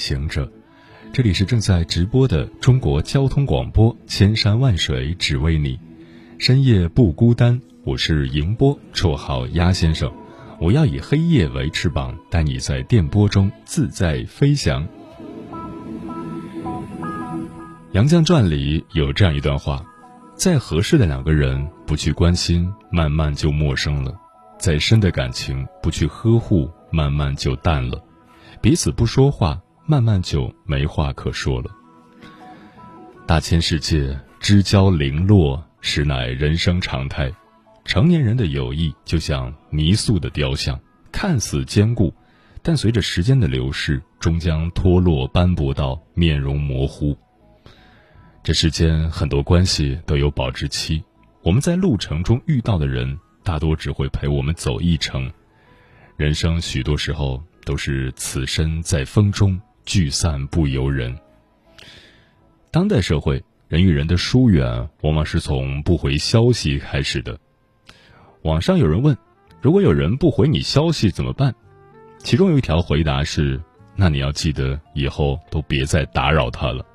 行者，这里是正在直播的中国交通广播，千山万水只为你，深夜不孤单。我是迎波，绰号鸭先生。我要以黑夜为翅膀，带你在电波中自在飞翔。《杨绛传》里有这样一段话：再合适的两个人，不去关心，慢慢就陌生了；再深的感情，不去呵护，慢慢就淡了。彼此不说话，慢慢就没话可说了。大千世界，知交零落，实乃人生常态。成年人的友谊就像泥塑的雕像，看似坚固，但随着时间的流逝，终将脱落斑驳到面容模糊。这世间很多关系都有保质期，我们在路程中遇到的人，大多只会陪我们走一程。人生许多时候。都是此身在风中，聚散不由人。当代社会，人与人的疏远往往是从不回消息开始的。网上有人问：“如果有人不回你消息怎么办？”其中有一条回答是：“那你要记得以后都别再打扰他了。”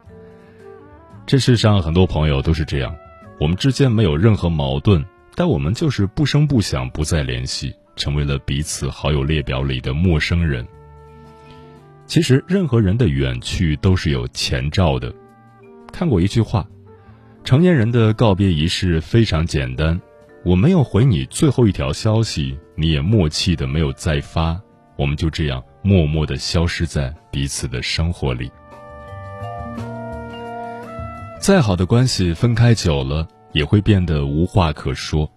这世上很多朋友都是这样，我们之间没有任何矛盾，但我们就是不声不响，不再联系。成为了彼此好友列表里的陌生人。其实，任何人的远去都是有前兆的。看过一句话：“成年人的告别仪式非常简单，我没有回你最后一条消息，你也默契的没有再发，我们就这样默默的消失在彼此的生活里。再好的关系，分开久了也会变得无话可说。”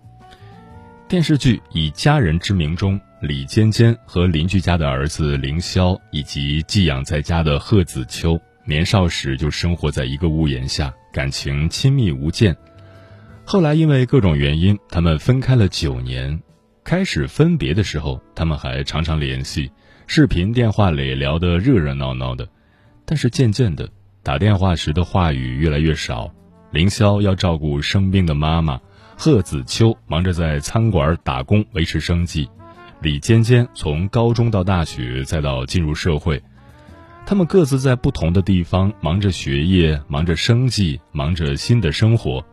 电视剧《以家人之名》中，李尖尖和邻居家的儿子凌霄以及寄养在家的贺子秋，年少时就生活在一个屋檐下，感情亲密无间。后来因为各种原因，他们分开了九年。开始分别的时候，他们还常常联系，视频电话里聊得热热闹闹的。但是渐渐的，打电话时的话语越来越少，凌霄要照顾生病的妈妈。贺子秋忙着在餐馆打工维持生计，李尖尖从高中到大学再到进入社会，他们各自在不同的地方忙着学业，忙着生计，忙着新的生活。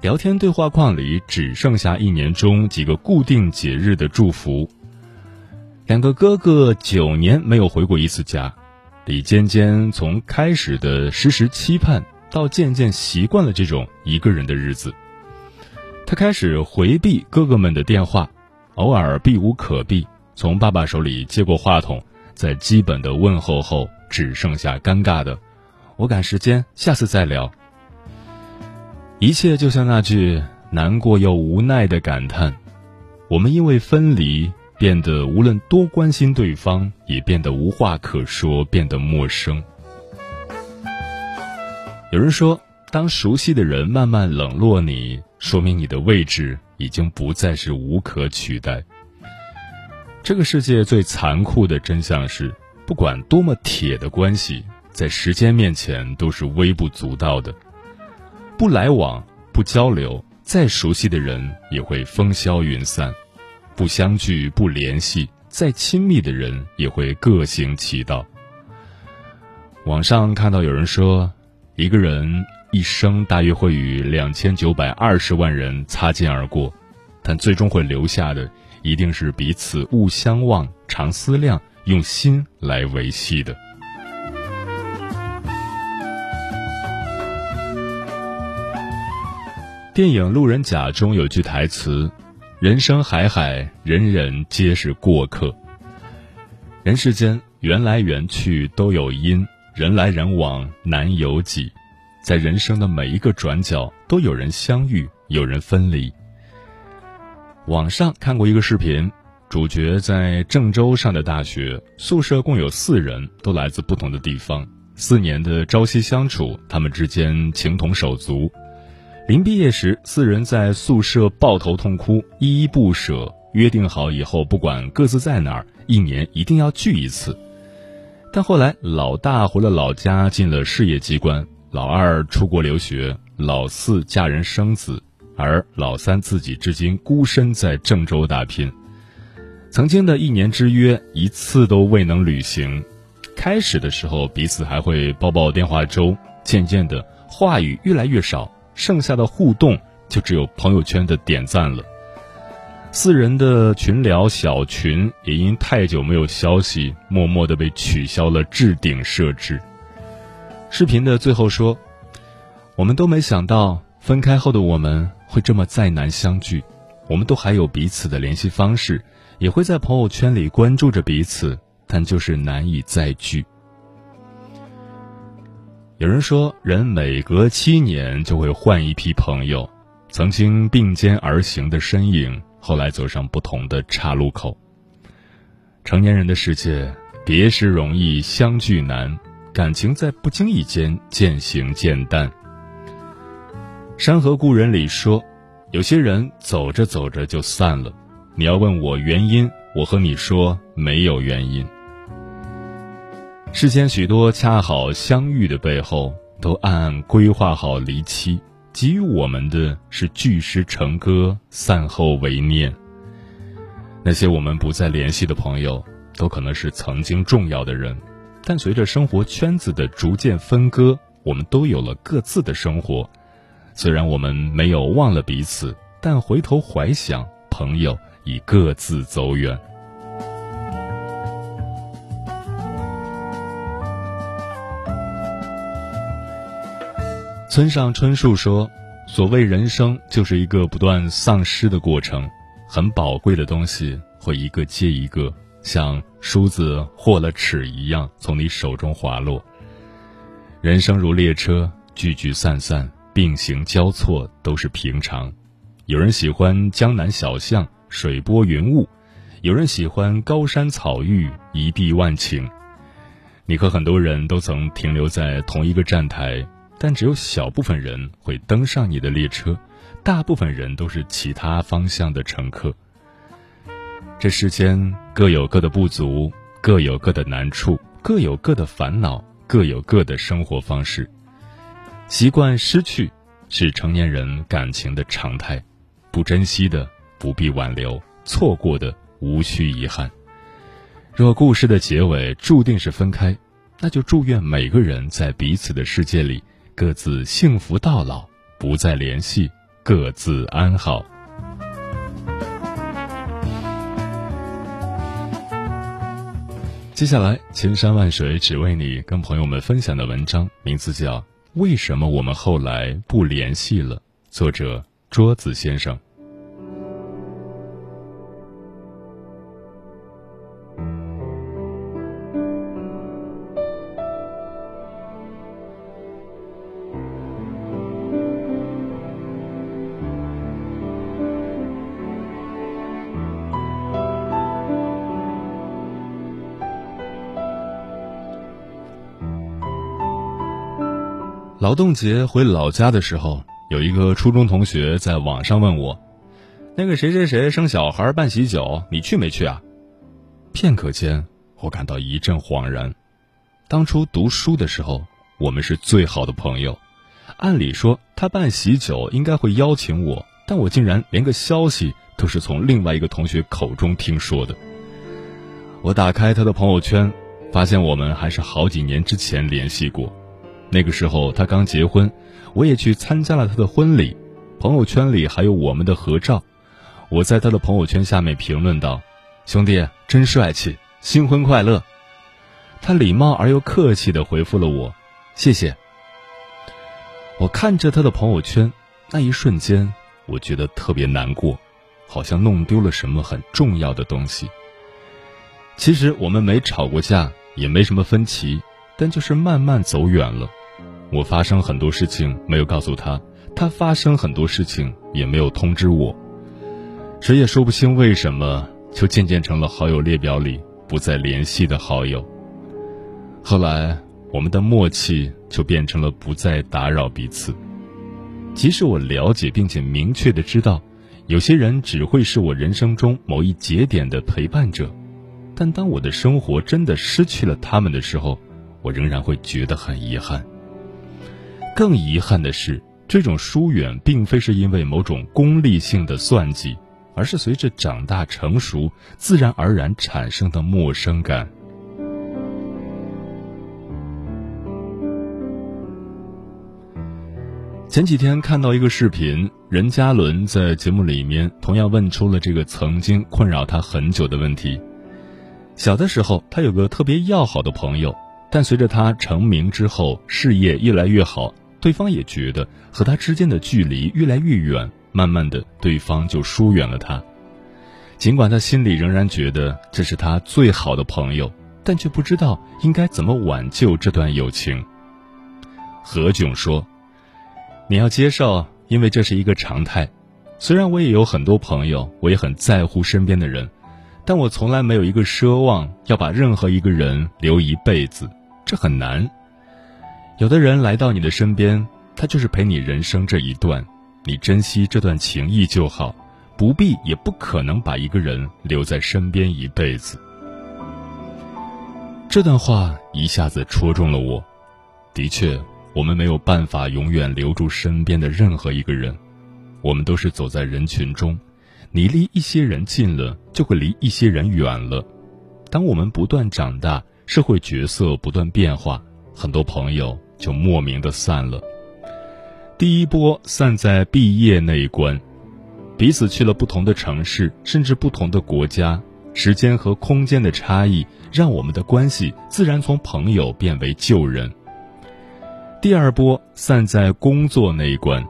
聊天对话框里只剩下一年中几个固定节日的祝福。两个哥哥九年没有回过一次家，李尖尖从开始的时时期盼，到渐渐习惯了这种一个人的日子。他开始回避哥哥们的电话，偶尔避无可避，从爸爸手里接过话筒，在基本的问候后，只剩下尴尬的“我赶时间，下次再聊。”一切就像那句难过又无奈的感叹：我们因为分离，变得无论多关心对方，也变得无话可说，变得陌生。有人说，当熟悉的人慢慢冷落你。说明你的位置已经不再是无可取代。这个世界最残酷的真相是，不管多么铁的关系，在时间面前都是微不足道的。不来往、不交流，再熟悉的人也会风消云散；不相聚、不联系，再亲密的人也会各行其道。网上看到有人说，一个人。一生大约会与两千九百二十万人擦肩而过，但最终会留下的一定是彼此勿相忘、常思量、用心来维系的。电影《路人甲》中有句台词：“人生海海，人人皆是过客。人世间缘来缘去都有因，人来人往难有几。”在人生的每一个转角，都有人相遇，有人分离。网上看过一个视频，主角在郑州上的大学，宿舍共有四人，都来自不同的地方。四年的朝夕相处，他们之间情同手足。临毕业时，四人在宿舍抱头痛哭，依依不舍，约定好以后不管各自在哪儿，一年一定要聚一次。但后来，老大回了老家，进了事业机关；老二出国留学；老四嫁人生子，而老三自己至今孤身在郑州打拼。曾经的一年之约，一次都未能履行。开始的时候，彼此还会煲煲电话粥，渐渐的，话语越来越少，剩下的互动就只有朋友圈的点赞了。四人的群聊小群也因太久没有消息，默默的被取消了置顶设置。视频的最后说：“我们都没想到，分开后的我们会这么再难相聚，我们都还有彼此的联系方式。”也会在朋友圈里关注着彼此，但就是难以再聚。有人说，人每隔七年就会换一批朋友，曾经并肩而行的身影，后来走上不同的岔路口。成年人的世界，别时容易相聚难，感情在不经意间渐行渐淡。《山河故人》里说，有些人走着走着就散了。你要问我原因，我和你说没有原因。世间许多恰好相遇的背后，都暗暗规划好离期，给予我们的是聚时成歌，散后为念。那些我们不再联系的朋友，都可能是曾经重要的人，但随着生活圈子的逐渐分割，我们都有了各自的生活。虽然我们没有忘了彼此，但回头怀想，朋友。已各自走远。村上春树说：“所谓人生，就是一个不断丧失的过程。很宝贵的东西会一个接一个，像梳子或了齿一样从你手中滑落。人生如列车，聚聚散散，并行交错，都是平常。有人喜欢江南小巷。”水波云雾，有人喜欢高山草域，一碧万顷。你和很多人都曾停留在同一个站台，但只有小部分人会登上你的列车，大部分人都是其他方向的乘客。这世间各有各的不足，各有各的难处，各有各的烦恼，各有各的生活方式。习惯失去，是成年人感情的常态。不珍惜的。不必挽留，错过的无需遗憾。若故事的结尾注定是分开，那就祝愿每个人在彼此的世界里各自幸福到老，不再联系，各自安好。接下来，千山万水只为你，跟朋友们分享的文章名字叫《为什么我们后来不联系了》，作者桌子先生。劳动节回老家的时候，有一个初中同学在网上问我：“那个谁谁谁生小孩办喜酒，你去没去啊？”片刻间，我感到一阵恍然。当初读书的时候，我们是最好的朋友。按理说，他办喜酒应该会邀请我，但我竟然连个消息都是从另外一个同学口中听说的。我打开他的朋友圈，发现我们还是好几年之前联系过。那个时候他刚结婚，我也去参加了他的婚礼，朋友圈里还有我们的合照。我在他的朋友圈下面评论道：“兄弟真帅气，新婚快乐。”他礼貌而又客气地回复了我：“谢谢。”我看着他的朋友圈，那一瞬间，我觉得特别难过，好像弄丢了什么很重要的东西。其实我们没吵过架，也没什么分歧，但就是慢慢走远了。我发生很多事情没有告诉他，他发生很多事情也没有通知我，谁也说不清为什么，就渐渐成了好友列表里不再联系的好友。后来，我们的默契就变成了不再打扰彼此。即使我了解并且明确的知道，有些人只会是我人生中某一节点的陪伴者，但当我的生活真的失去了他们的时候，我仍然会觉得很遗憾。更遗憾的是，这种疏远并非是因为某种功利性的算计，而是随着长大成熟自然而然产生的陌生感。前几天看到一个视频，任嘉伦在节目里面同样问出了这个曾经困扰他很久的问题。小的时候，他有个特别要好的朋友，但随着他成名之后，事业越来越好，对方也觉得和他之间的距离越来越远，慢慢的，对方就疏远了他。尽管他心里仍然觉得这是他最好的朋友，但却不知道应该怎么挽救这段友情。何炅说。你要接受，因为这是一个常态。虽然我也有很多朋友，我也很在乎身边的人，但我从来没有一个奢望要把任何一个人留一辈子，这很难。有的人来到你的身边，他就是陪你人生这一段，你珍惜这段情谊就好，不必也不可能把一个人留在身边一辈子。这段话一下子戳中了我，的确。我们没有办法永远留住身边的任何一个人，我们都是走在人群中，你离一些人近了，就会离一些人远了。当我们不断长大，社会角色不断变化，很多朋友就莫名的散了。第一波散在毕业那一关，彼此去了不同的城市，甚至不同的国家，时间和空间的差异，让我们的关系自然从朋友变为旧人。第二波散在工作那一关，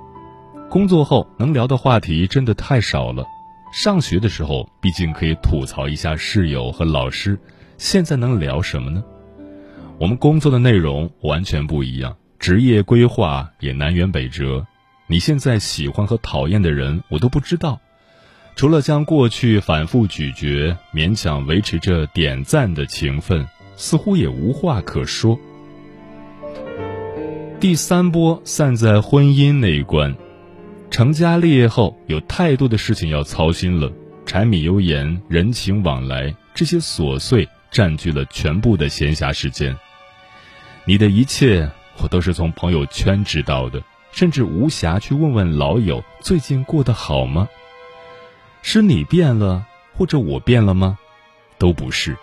工作后能聊的话题真的太少了。上学的时候，毕竟可以吐槽一下室友和老师，现在能聊什么呢？我们工作的内容完全不一样，职业规划也南辕北辙。你现在喜欢和讨厌的人，我都不知道。除了将过去反复咀嚼，勉强维持着点赞的情分，似乎也无话可说。第三波散在婚姻那一关，成家立业后有太多的事情要操心了，柴米油盐、人情往来这些琐碎占据了全部的闲暇时间。你的一切我都是从朋友圈知道的，甚至无暇去问问老友最近过得好吗？是你变了，或者我变了吗？都不是。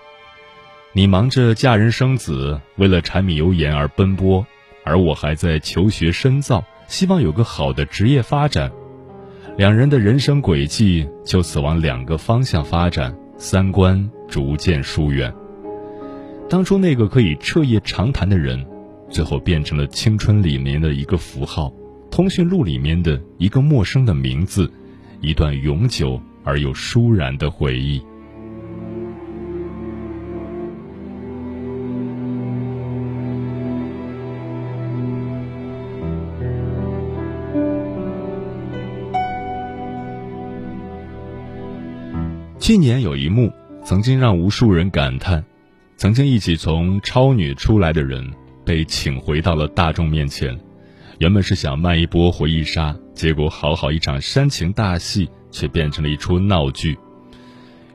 你忙着嫁人生子，为了柴米油盐而奔波。而我还在求学深造，希望有个好的职业发展，两人的人生轨迹就此往两个方向发展，三观逐渐疏远。当初那个可以彻夜长谈的人，最后变成了青春里面的一个符号，通讯录里面的一个陌生的名字，一段永久而又疏然的回忆。去年有一幕，曾经让无数人感叹：曾经一起从超女出来的人，被请回到了大众面前。原本是想卖一波回忆杀，结果好好一场煽情大戏，却变成了一出闹剧。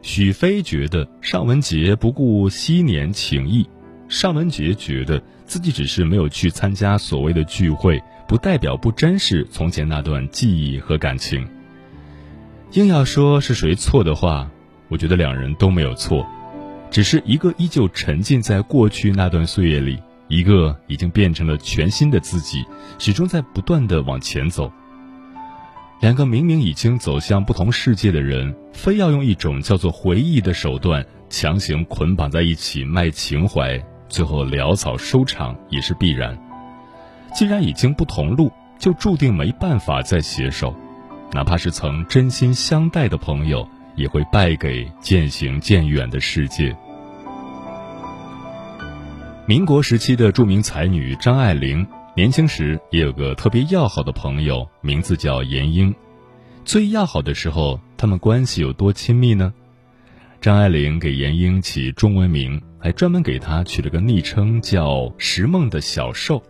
许飞觉得尚雯婕不顾昔年情谊，尚雯婕觉得自己只是没有去参加所谓的聚会，不代表不珍视从前那段记忆和感情。硬要说是谁错的话。我觉得两人都没有错，只是一个依旧沉浸在过去那段岁月里，一个已经变成了全新的自己，始终在不断的往前走。两个明明已经走向不同世界的人，非要用一种叫做回忆的手段强行捆绑在一起卖情怀，最后潦草收场也是必然。既然已经不同路，就注定没办法再携手，哪怕是曾真心相待的朋友。也会败给渐行渐远的世界。民国时期的著名才女张爱玲，年轻时也有个特别要好的朋友，名字叫闫英。最要好的时候，他们关系有多亲密呢？张爱玲给严英起中文名，还专门给她取了个昵称叫“石梦的小兽”。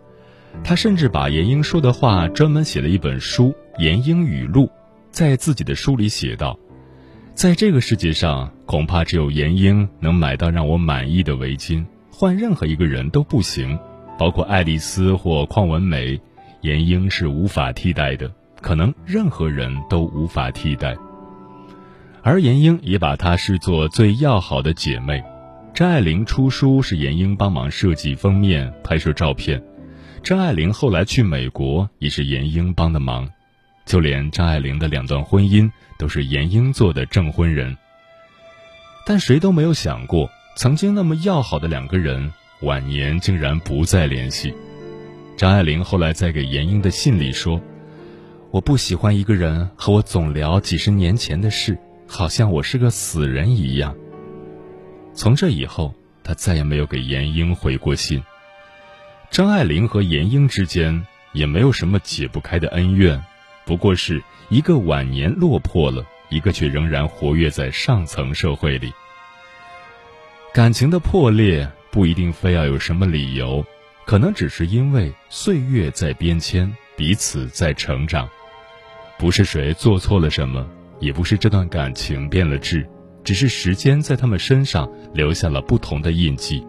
她甚至把严英说的话专门写了一本书《严英语录》，在自己的书里写道：“在这个世界上，恐怕只有严英能买到让我满意的围巾，换任何一个人都不行，包括爱丽丝或邝文梅，严英是无法替代的。”可能任何人都无法替代，而严英也把她视作最要好的姐妹。张爱玲出书是严英帮忙设计封面、拍摄照片。张爱玲后来去美国也是严英帮的忙，就连张爱玲的两段婚姻都是严英做的证婚人。但谁都没有想过，曾经那么要好的两个人，晚年竟然不再联系。张爱玲后来在给严英的信里说。我不喜欢一个人和我总聊几十年前的事，好像我是个死人一样。从这以后，他再也没有给严英回过信。张爱玲和严英之间也没有什么解不开的恩怨，不过是一个晚年落魄了，一个却仍然活跃在上层社会里。感情的破裂不一定非要有什么理由，可能只是因为岁月在变迁，彼此在成长。不是谁做错了什么，也不是这段感情变了质，只是时间在他们身上留下了不同的印记。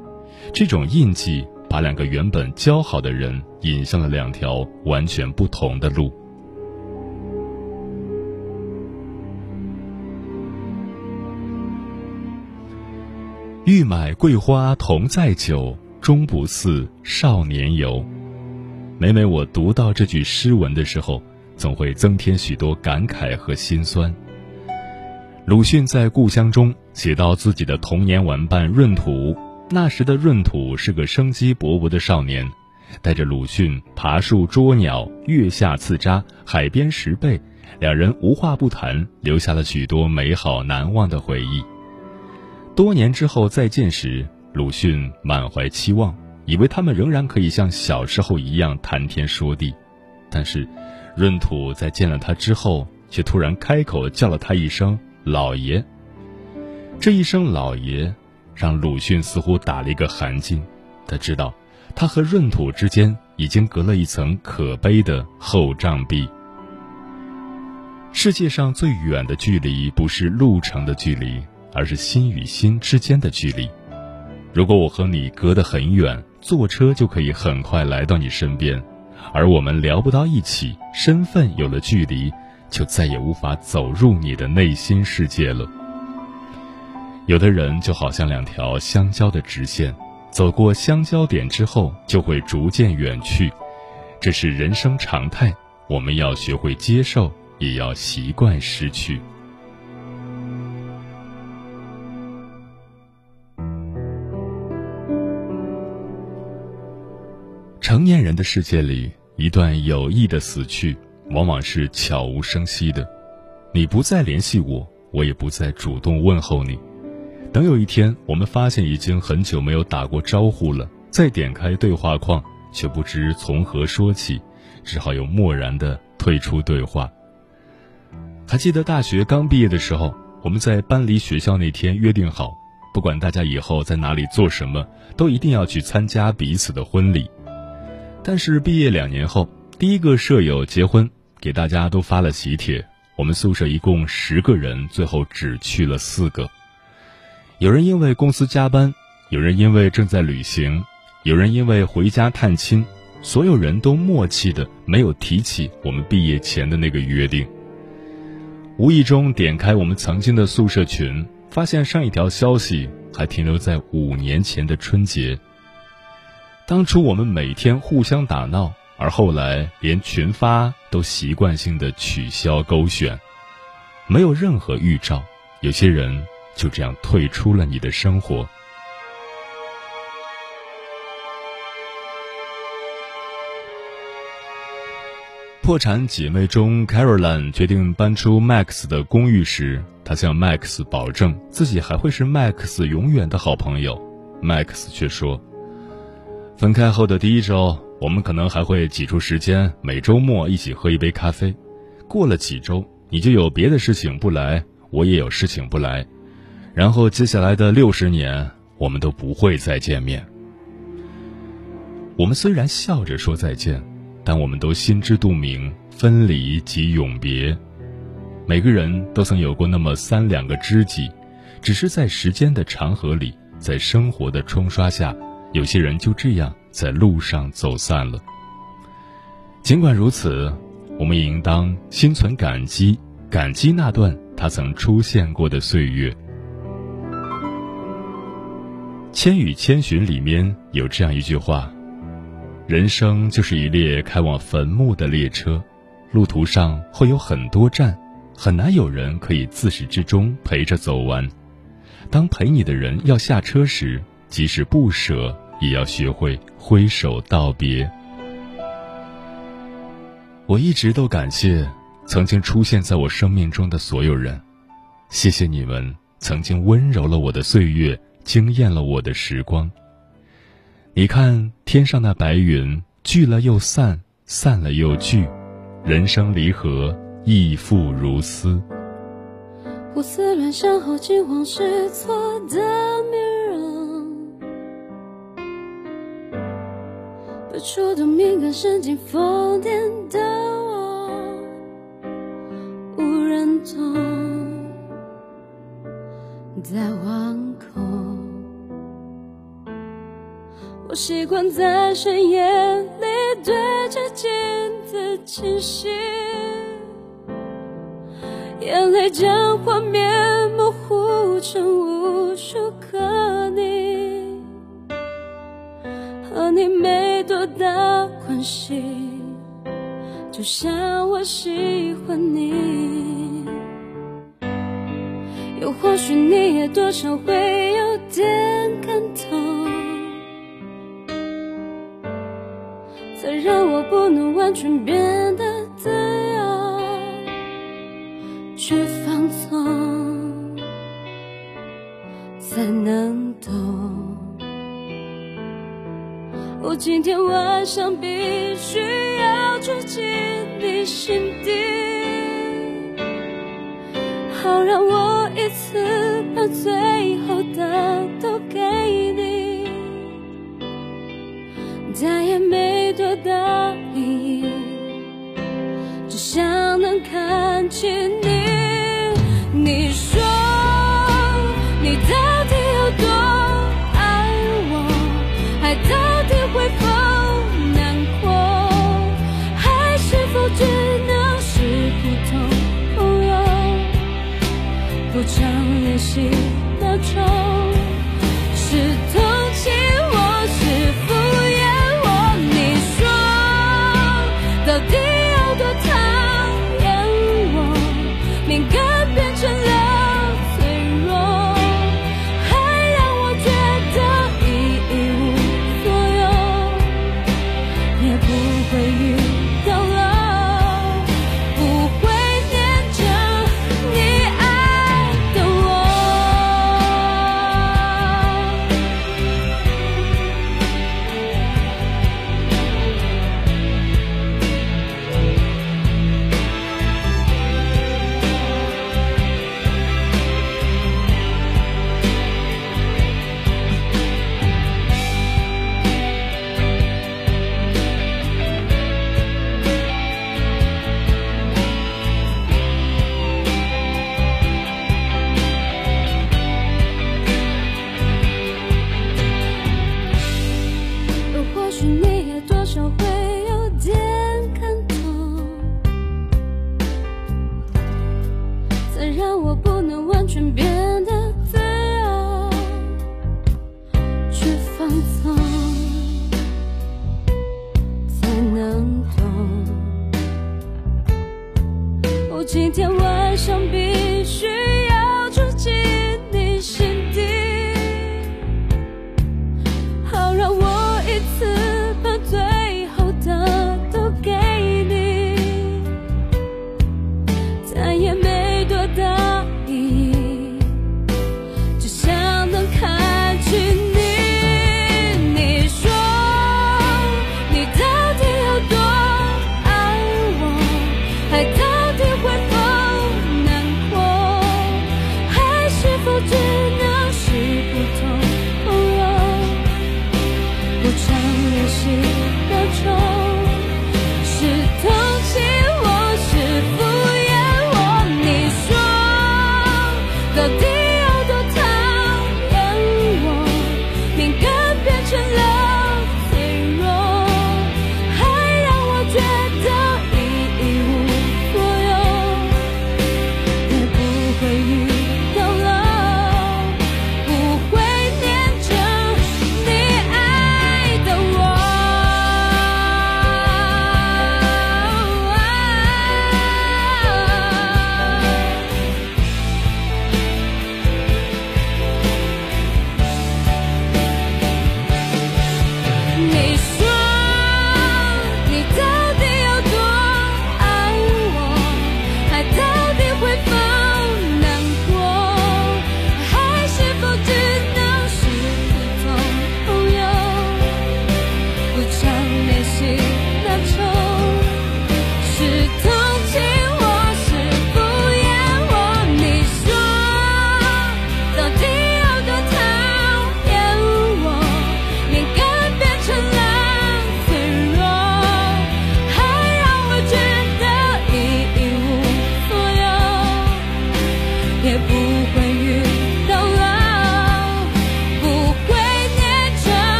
这种印记把两个原本交好的人引向了两条完全不同的路。欲买桂花同载酒，终不似少年游。每每我读到这句诗文的时候。总会增添许多感慨和心酸。鲁迅在故乡中写到自己的童年玩伴闰土，那时的闰土是个生机勃勃的少年，带着鲁迅爬树捉鸟、月下刺扎、海边拾贝，两人无话不谈，留下了许多美好难忘的回忆。多年之后再见时，鲁迅满怀期望，以为他们仍然可以像小时候一样谈天说地，但是。闰土在见了他之后，却突然开口叫了他一声“老爷”。这一声“老爷”，让鲁迅似乎打了一个寒噤。他知道，他和闰土之间已经隔了一层可悲的厚障壁。世界上最远的距离，不是路程的距离，而是心与心之间的距离。如果我和你隔得很远，坐车就可以很快来到你身边。而我们聊不到一起，身份有了距离，就再也无法走入你的内心世界了。有的人就好像两条相交的直线，走过相交点之后，就会逐渐远去，这是人生常态。我们要学会接受，也要习惯失去。成年人的世界里，一段有意的死去，往往是悄无声息的。你不再联系我，我也不再主动问候你。等有一天，我们发现已经很久没有打过招呼了，再点开对话框，却不知从何说起，只好又漠然的退出对话。还记得大学刚毕业的时候，我们在搬离学校那天约定好，不管大家以后在哪里做什么，都一定要去参加彼此的婚礼。但是毕业两年后，第一个舍友结婚，给大家都发了喜帖。我们宿舍一共十个人，最后只去了四个。有人因为公司加班，有人因为正在旅行，有人因为回家探亲。所有人都默契的没有提起我们毕业前的那个约定。无意中点开我们曾经的宿舍群，发现上一条消息还停留在五年前的春节。当初我们每天互相打闹，而后来连群发都习惯性的取消勾选，没有任何预兆，有些人就这样退出了你的生活。破产姐妹中，Caroline 决定搬出 Max 的公寓时，她向 Max 保证自己还会是 Max 永远的好朋友，Max 却说。分开后的第一周，我们可能还会挤出时间每周末一起喝一杯咖啡。过了几周，你就有别的事情不来，我也有事情不来。然后接下来的六十年，我们都不会再见面。我们虽然笑着说再见，但我们都心知肚明，分离即永别。每个人都曾有过那么三两个知己，只是在时间的长河里，在生活的冲刷下，有些人就这样在路上走散了。尽管如此，我们也应当心存感激，感激那段他曾出现过的岁月。《千与千寻》里面有这样一句话：“人生就是一列开往坟墓的列车，路途上会有很多站。”很难有人可以自始至终陪着走完。当陪你的人要下车时，即使不舍，也要学会挥手道别。我一直都感谢曾经出现在我生命中的所有人，谢谢你们曾经温柔了我的岁月，惊艳了我的时光。你看天上那白云，聚了又散，散了又聚，人生离合。亦复如斯。胡思乱想后，惊慌失措的面被触动敏感神经疯癫的我，无人懂，在惶恐。我习惯在深夜里对着镜子清醒。眼泪将画面模糊成无数个你，和你没多大关系，就像我喜欢你。又或许你也多少会有点感动，才让我不能完全变得自由。去放纵，才能懂。我今天晚上必须要住进你心底，好让我一次把最后的都给你，再也没多大意义，只想能看见你。你说今天晚上。